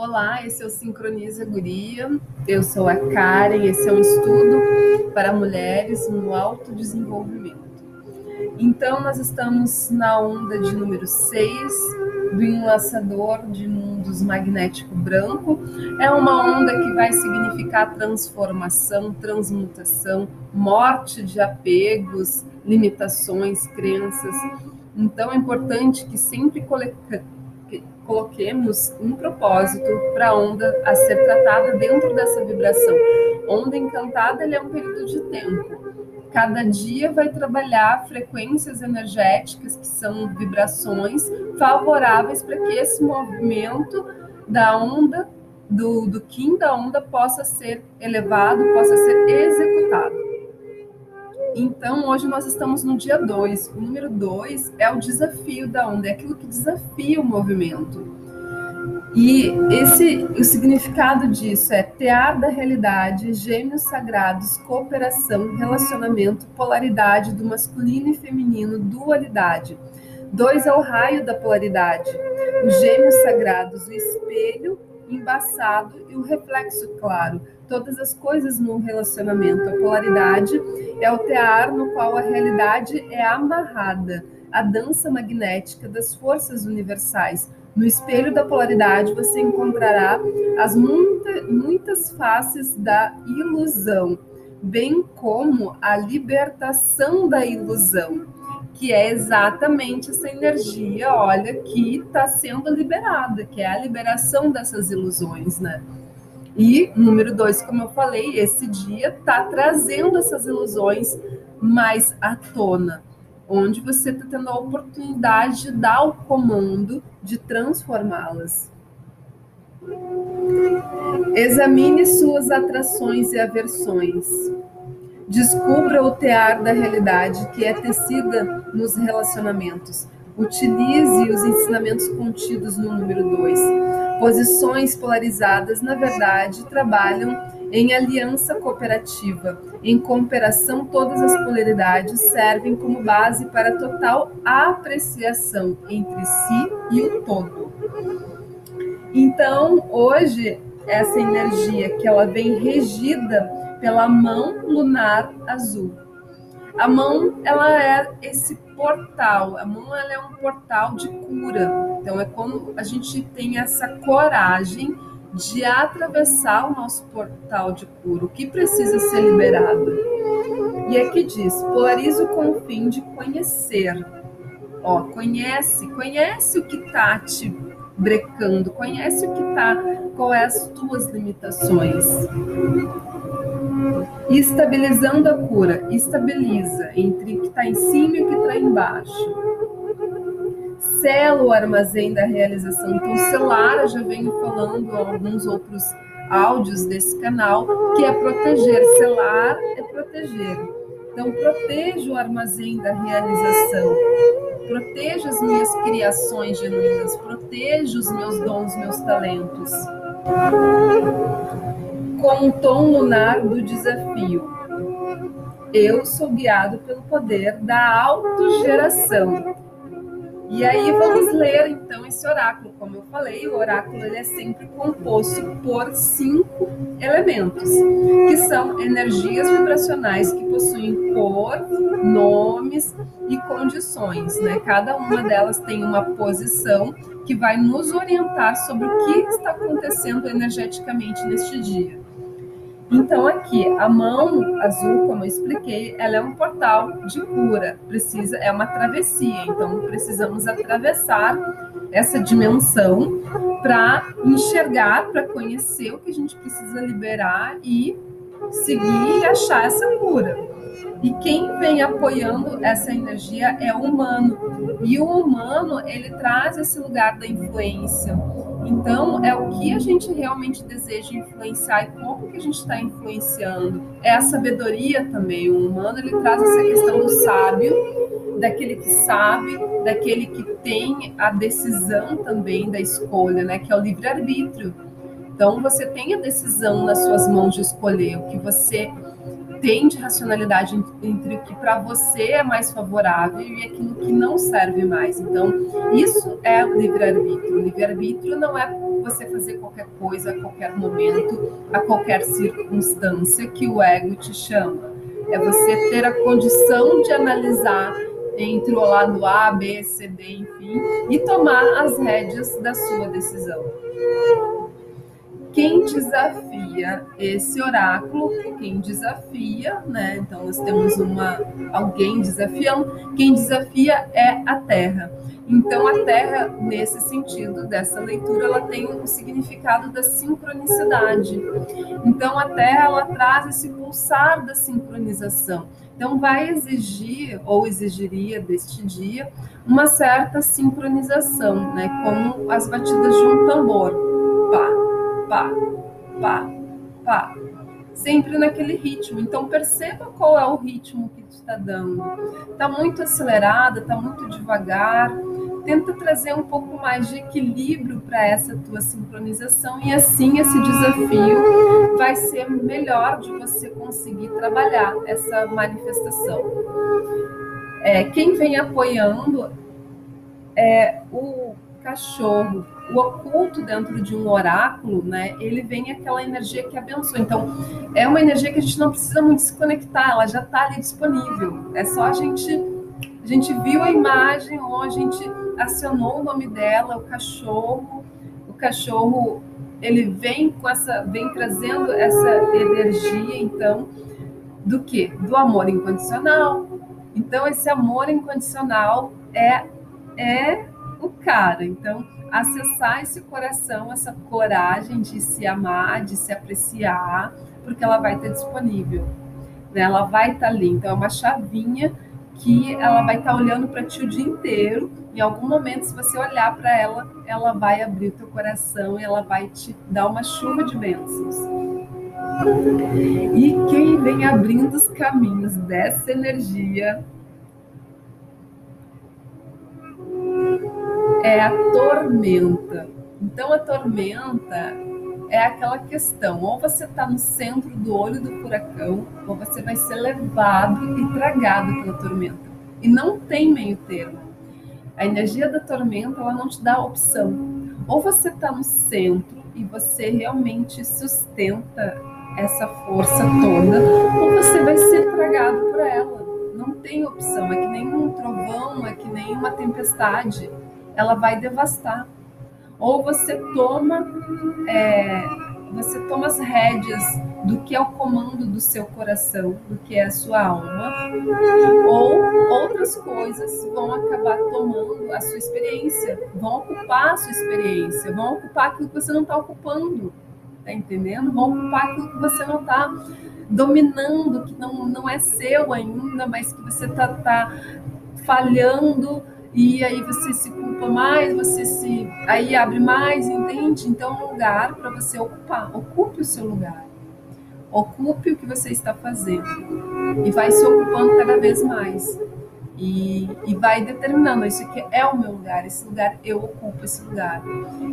Olá, esse é o Sincroniza Guria. Eu sou a Karen. Esse é um estudo para mulheres no autodesenvolvimento. Então, nós estamos na onda de número 6 do enlaçador de mundos magnético branco. É uma onda que vai significar transformação, transmutação, morte de apegos, limitações, crenças. Então, é importante que sempre coloquemos um propósito para a onda a ser tratada dentro dessa vibração. Onda encantada é um período de tempo. Cada dia vai trabalhar frequências energéticas, que são vibrações favoráveis para que esse movimento da onda, do, do Kim da onda, possa ser elevado, possa ser executado. Então, hoje nós estamos no dia 2. O número 2 é o desafio da onda, é aquilo que desafia o movimento. E esse, o significado disso é tear da realidade, gêmeos sagrados, cooperação, relacionamento, polaridade do masculino e feminino, dualidade. Dois é o raio da polaridade, os gêmeos sagrados, o espelho embaçado e o reflexo claro. Todas as coisas no relacionamento. A polaridade é o tear no qual a realidade é amarrada, a dança magnética das forças universais no espelho da polaridade você encontrará as muita, muitas faces da ilusão, bem como a libertação da ilusão, que é exatamente essa energia, olha, que está sendo liberada, que é a liberação dessas ilusões, né? E número dois, como eu falei, esse dia está trazendo essas ilusões mais à tona onde você está tendo a oportunidade de dar o comando de transformá-las. Examine suas atrações e aversões. Descubra o tear da realidade que é tecida nos relacionamentos. Utilize os ensinamentos contidos no número 2. Posições polarizadas, na verdade, trabalham em aliança cooperativa, em cooperação, todas as polaridades servem como base para total apreciação entre si e o todo. Então, hoje, essa energia que ela vem regida pela mão lunar azul. A mão, ela é esse portal. A mão, ela é um portal de cura. Então, é quando a gente tem essa coragem de atravessar o nosso portal de cura, o que precisa ser liberado. E aqui diz: polariza o confim de conhecer. Ó, conhece, conhece o que está te brecando, conhece o que está, qual é as tuas limitações. Estabilizando a cura, estabiliza entre o que está em cima e o que está embaixo sela o armazém da realização. Então, selar, eu já venho falando alguns outros áudios desse canal, que é proteger. Selar é proteger. Então, proteja o armazém da realização. Proteja as minhas criações genuínas. Proteja os meus dons, meus talentos. Com o tom lunar do desafio. Eu sou guiado pelo poder da autogeração e aí vamos ler então esse oráculo. Como eu falei, o oráculo ele é sempre composto por cinco elementos, que são energias vibracionais que possuem cor, nomes e condições. Né? Cada uma delas tem uma posição que vai nos orientar sobre o que está acontecendo energeticamente neste dia. Então aqui, a mão azul, como eu expliquei, ela é um portal de cura, precisa é uma travessia, então precisamos atravessar essa dimensão para enxergar, para conhecer o que a gente precisa liberar e seguir e achar essa cura. E quem vem apoiando essa energia é o humano. E o humano, ele traz esse lugar da influência então, é o que a gente realmente deseja influenciar e como que a gente está influenciando. É a sabedoria também. O humano ele traz essa questão do sábio, daquele que sabe, daquele que tem a decisão também da escolha, né? Que é o livre-arbítrio. Então, você tem a decisão nas suas mãos de escolher o que você tem de racionalidade entre o que para você é mais favorável e aquilo que não serve mais. Então, isso é o livre-arbítrio. O livre-arbítrio não é você fazer qualquer coisa a qualquer momento, a qualquer circunstância que o ego te chama. É você ter a condição de analisar entre o lado A, B, C, D, enfim, e tomar as rédeas da sua decisão. Quem desafia esse oráculo, quem desafia, né? Então nós temos uma alguém desafiando, quem desafia é a Terra. Então a Terra, nesse sentido dessa leitura, ela tem o significado da sincronicidade. Então a Terra ela traz esse pulsar da sincronização. Então, vai exigir, ou exigiria deste dia, uma certa sincronização, né? como as batidas de um tambor. Pá, pá, pá. Sempre naquele ritmo. Então, perceba qual é o ritmo que está dando. Está muito acelerada, está muito devagar tenta trazer um pouco mais de equilíbrio para essa tua sincronização e assim esse desafio vai ser melhor de você conseguir trabalhar essa manifestação. É, quem vem apoiando é o cachorro, o oculto dentro de um oráculo, né? Ele vem aquela energia que abençoa. Então, é uma energia que a gente não precisa muito se conectar, ela já está ali disponível. É só a gente a gente viu a imagem ou a gente acionou o nome dela, o cachorro. O cachorro ele vem com essa, vem trazendo essa energia, então, do que? Do amor incondicional. Então, esse amor incondicional é é o cara. Então, acessar esse coração, essa coragem de se amar, de se apreciar, porque ela vai estar disponível. Né? Ela vai estar ali. Então, é uma chavinha que ela vai estar olhando para ti o dia inteiro em algum momento, se você olhar para ela, ela vai abrir o teu coração e ela vai te dar uma chuva de bênçãos. E quem vem abrindo os caminhos dessa energia é a tormenta. Então, a tormenta é aquela questão: ou você está no centro do olho do furacão, ou você vai ser levado e tragado pela tormenta. E não tem meio termo. A energia da tormenta, ela não te dá opção. Ou você está no centro e você realmente sustenta essa força toda, ou você vai ser tragado por ela. Não tem opção. É que nem um trovão, é que nem uma tempestade. Ela vai devastar. Ou você toma, é, você toma as rédeas do que é o comando do seu coração, do que é a sua alma, ou outras coisas vão acabar tomando a sua experiência, vão ocupar a sua experiência, vão ocupar aquilo que você não está ocupando, tá entendendo? Vão ocupar aquilo que você não está dominando, que não, não é seu ainda, mas que você está tá falhando e aí você se culpa mais, você se aí abre mais, entende? Então é um lugar para você ocupar, ocupe o seu lugar. Ocupe o que você está fazendo e vai se ocupando cada vez mais. E, e vai determinando, isso aqui é o meu lugar, esse lugar eu ocupo esse lugar.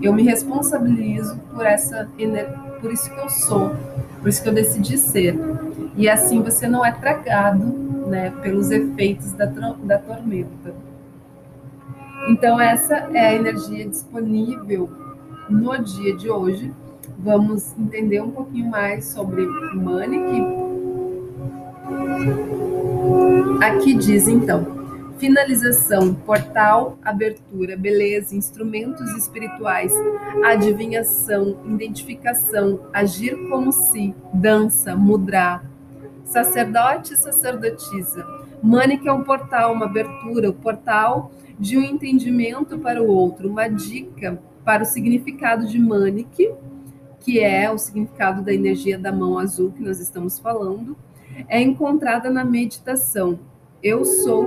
Eu me responsabilizo por essa por isso que eu sou, por isso que eu decidi ser. E assim você não é tragado né, pelos efeitos da, da tormenta. Então, essa é a energia disponível no dia de hoje vamos entender um pouquinho mais sobre Manic. Aqui diz então: finalização, portal, abertura, beleza, instrumentos espirituais, adivinhação, identificação, agir como se, dança, mudrar, sacerdote sacerdotisa. Manic é um portal, uma abertura, o portal de um entendimento para o outro, uma dica para o significado de Manic que é o significado da energia da mão azul que nós estamos falando, é encontrada na meditação. Eu sou,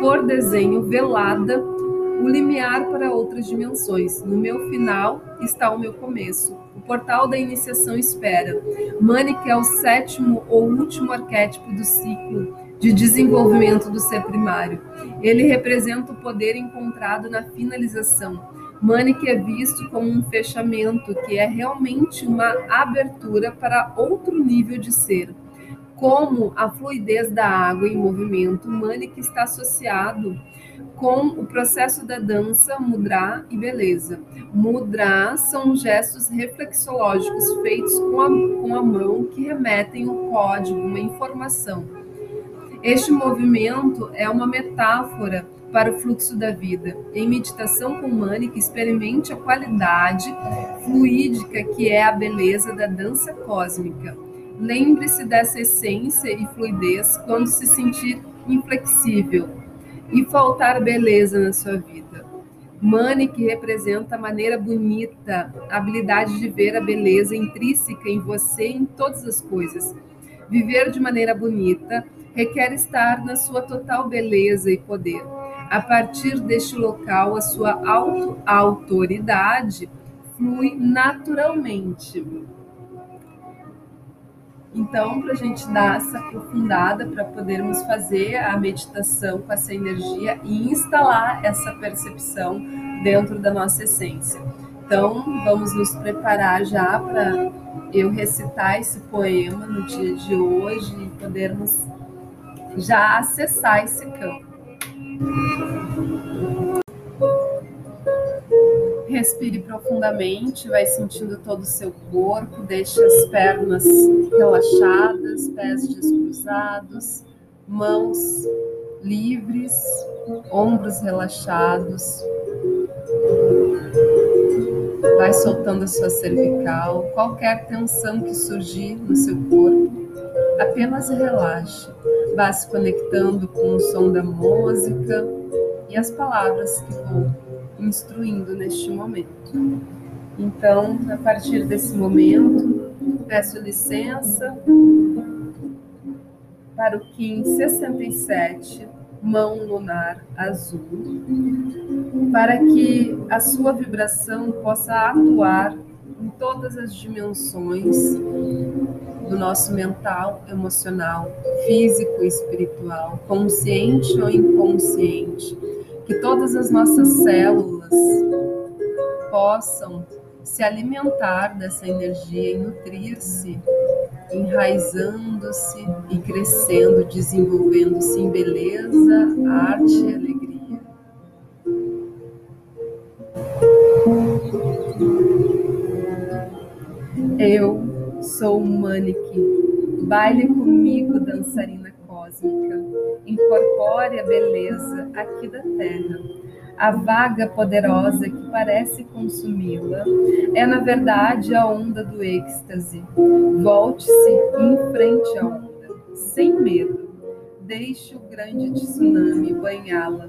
por desenho, velada, o limiar para outras dimensões. No meu final está o meu começo. O portal da iniciação espera. Mani, que é o sétimo ou último arquétipo do ciclo de desenvolvimento do ser primário. Ele representa o poder encontrado na finalização Manic é visto como um fechamento, que é realmente uma abertura para outro nível de ser. Como a fluidez da água em movimento, Manik está associado com o processo da dança, mudra e beleza. Mudra são gestos reflexológicos feitos com a, com a mão que remetem um código, uma informação. Este movimento é uma metáfora para o fluxo da vida. Em meditação com Manik, experimente a qualidade fluídica que é a beleza da dança cósmica. Lembre-se dessa essência e fluidez quando se sentir inflexível e faltar beleza na sua vida. Manik representa a maneira bonita, a habilidade de ver a beleza intrínseca em você e em todas as coisas. Viver de maneira bonita requer estar na sua total beleza e poder. A partir deste local, a sua auto-autoridade flui naturalmente. Então, para a gente dar essa aprofundada, para podermos fazer a meditação com essa energia e instalar essa percepção dentro da nossa essência. Então, vamos nos preparar já para eu recitar esse poema no dia de hoje e podermos já acessar esse campo. Respire profundamente, vai sentindo todo o seu corpo, deixe as pernas relaxadas, pés descruzados, mãos livres, ombros relaxados. Vai soltando a sua cervical, qualquer tensão que surgir no seu corpo, apenas relaxe. Vá se conectando com o som da música e as palavras que vou instruindo neste momento. Então, a partir desse momento, peço licença para o Kim 67, mão lunar azul, para que a sua vibração possa atuar em todas as dimensões do nosso mental, emocional, físico e espiritual, consciente ou inconsciente que todas as nossas células possam se alimentar dessa energia e nutrir-se, enraizando-se e crescendo, desenvolvendo-se em beleza, arte e alegria. Eu sou Manique. Baile comigo, dançarina cósmica, incorpore a beleza aqui da terra. A vaga poderosa que parece consumi-la é, na verdade, a onda do êxtase. Volte-se em frente à onda, sem medo. Deixe o grande tsunami banhá-la.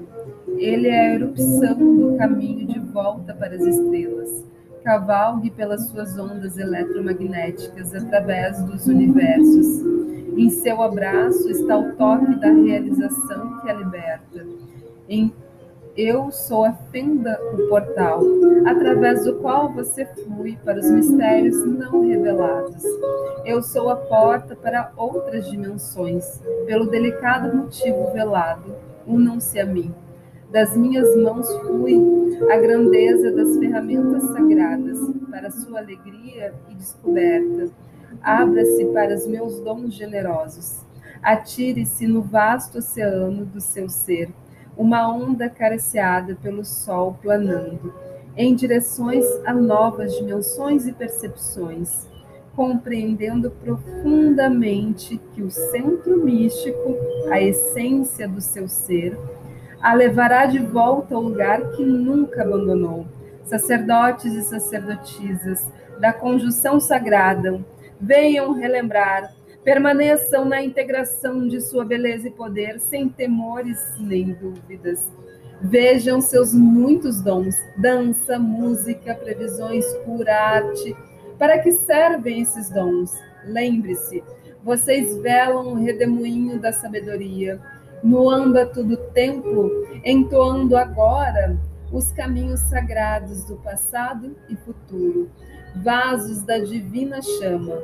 Ele é a erupção do caminho de volta para as estrelas. Cavalgue pelas suas ondas eletromagnéticas através dos universos em seu abraço está o toque da realização que a liberta. Em eu sou a fenda, o portal, através do qual você flui para os mistérios não revelados. Eu sou a porta para outras dimensões, pelo delicado motivo velado. Unam-se a mim. Das minhas mãos flui a grandeza das ferramentas sagradas para sua alegria e descoberta Abra-se para os meus dons generosos. Atire-se no vasto oceano do seu ser, uma onda acariciada pelo sol planando, em direções a novas dimensões e percepções, compreendendo profundamente que o centro místico, a essência do seu ser, a levará de volta ao lugar que nunca abandonou. Sacerdotes e sacerdotisas da conjunção sagrada, venham relembrar, permaneçam na integração de sua beleza e poder, sem temores nem dúvidas. Vejam seus muitos dons, dança, música, previsões, cura, arte. Para que servem esses dons? Lembre-se, vocês velam o redemoinho da sabedoria, no âmbito do templo, entoando agora os caminhos sagrados do passado e futuro vasos da divina chama.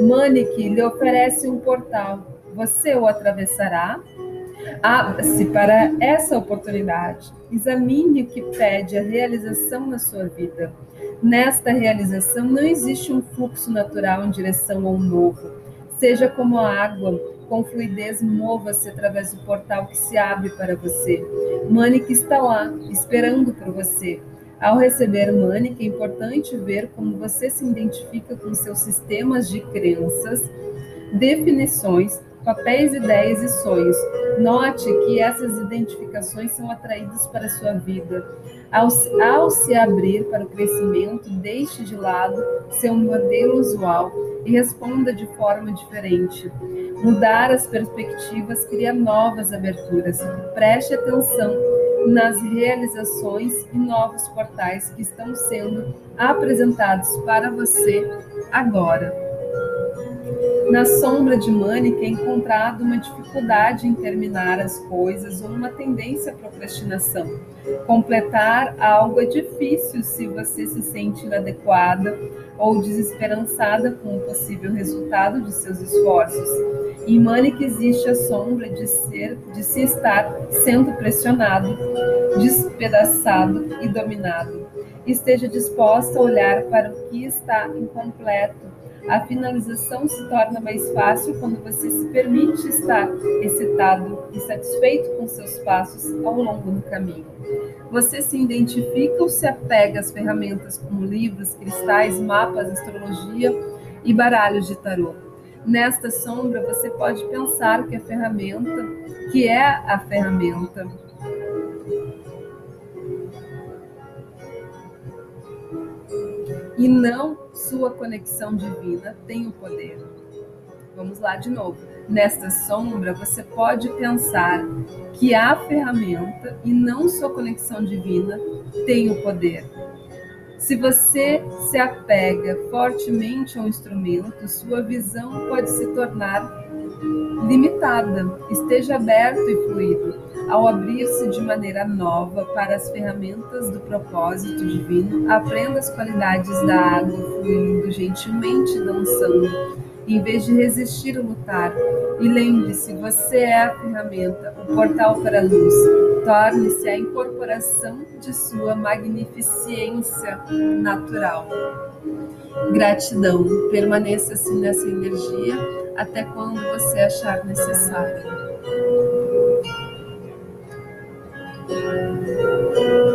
Manique lhe oferece um portal. Você o atravessará? Abra-se para essa oportunidade. Examine o que pede a realização na sua vida. Nesta realização não existe um fluxo natural em direção ao novo. Seja como a água, com fluidez mova-se através do portal que se abre para você. Mânica está lá, esperando por você. Ao receber Mânica, é importante ver como você se identifica com seus sistemas de crenças, definições, papéis, ideias e sonhos. Note que essas identificações são atraídas para a sua vida. Ao, ao se abrir para o crescimento, deixe de lado seu modelo usual e responda de forma diferente. Mudar as perspectivas cria novas aberturas. Preste atenção nas realizações e novos portais que estão sendo apresentados para você agora. Na sombra de Mânica é encontrado uma dificuldade em terminar as coisas ou uma tendência à procrastinação. Completar algo é difícil se você se sente inadequada ou desesperançada com o possível resultado de seus esforços. Em Mânica existe a sombra de ser, de se estar sendo pressionado, despedaçado e dominado. Esteja disposta a olhar para o que está incompleto a finalização se torna mais fácil quando você se permite estar excitado e satisfeito com seus passos ao longo do caminho. Você se identifica ou se apega às ferramentas como livros, cristais, mapas, astrologia e baralhos de tarô. Nesta sombra, você pode pensar que a ferramenta, que é a ferramenta, e não sua conexão divina tem o poder. Vamos lá de novo. Nesta sombra, você pode pensar que a ferramenta e não sua conexão divina tem o poder. Se você se apega fortemente ao instrumento, sua visão pode se tornar limitada. Esteja aberto e fluido ao abrir-se de maneira nova para as ferramentas do propósito divino. Aprenda as qualidades da água fluindo gentilmente, dançando, em vez de resistir ou lutar. E lembre-se, você é a ferramenta, o portal para a luz. Torne-se a incorporação de sua magnificência natural. Gratidão. Permaneça assim nessa energia até quando você achar necessário. Thank you.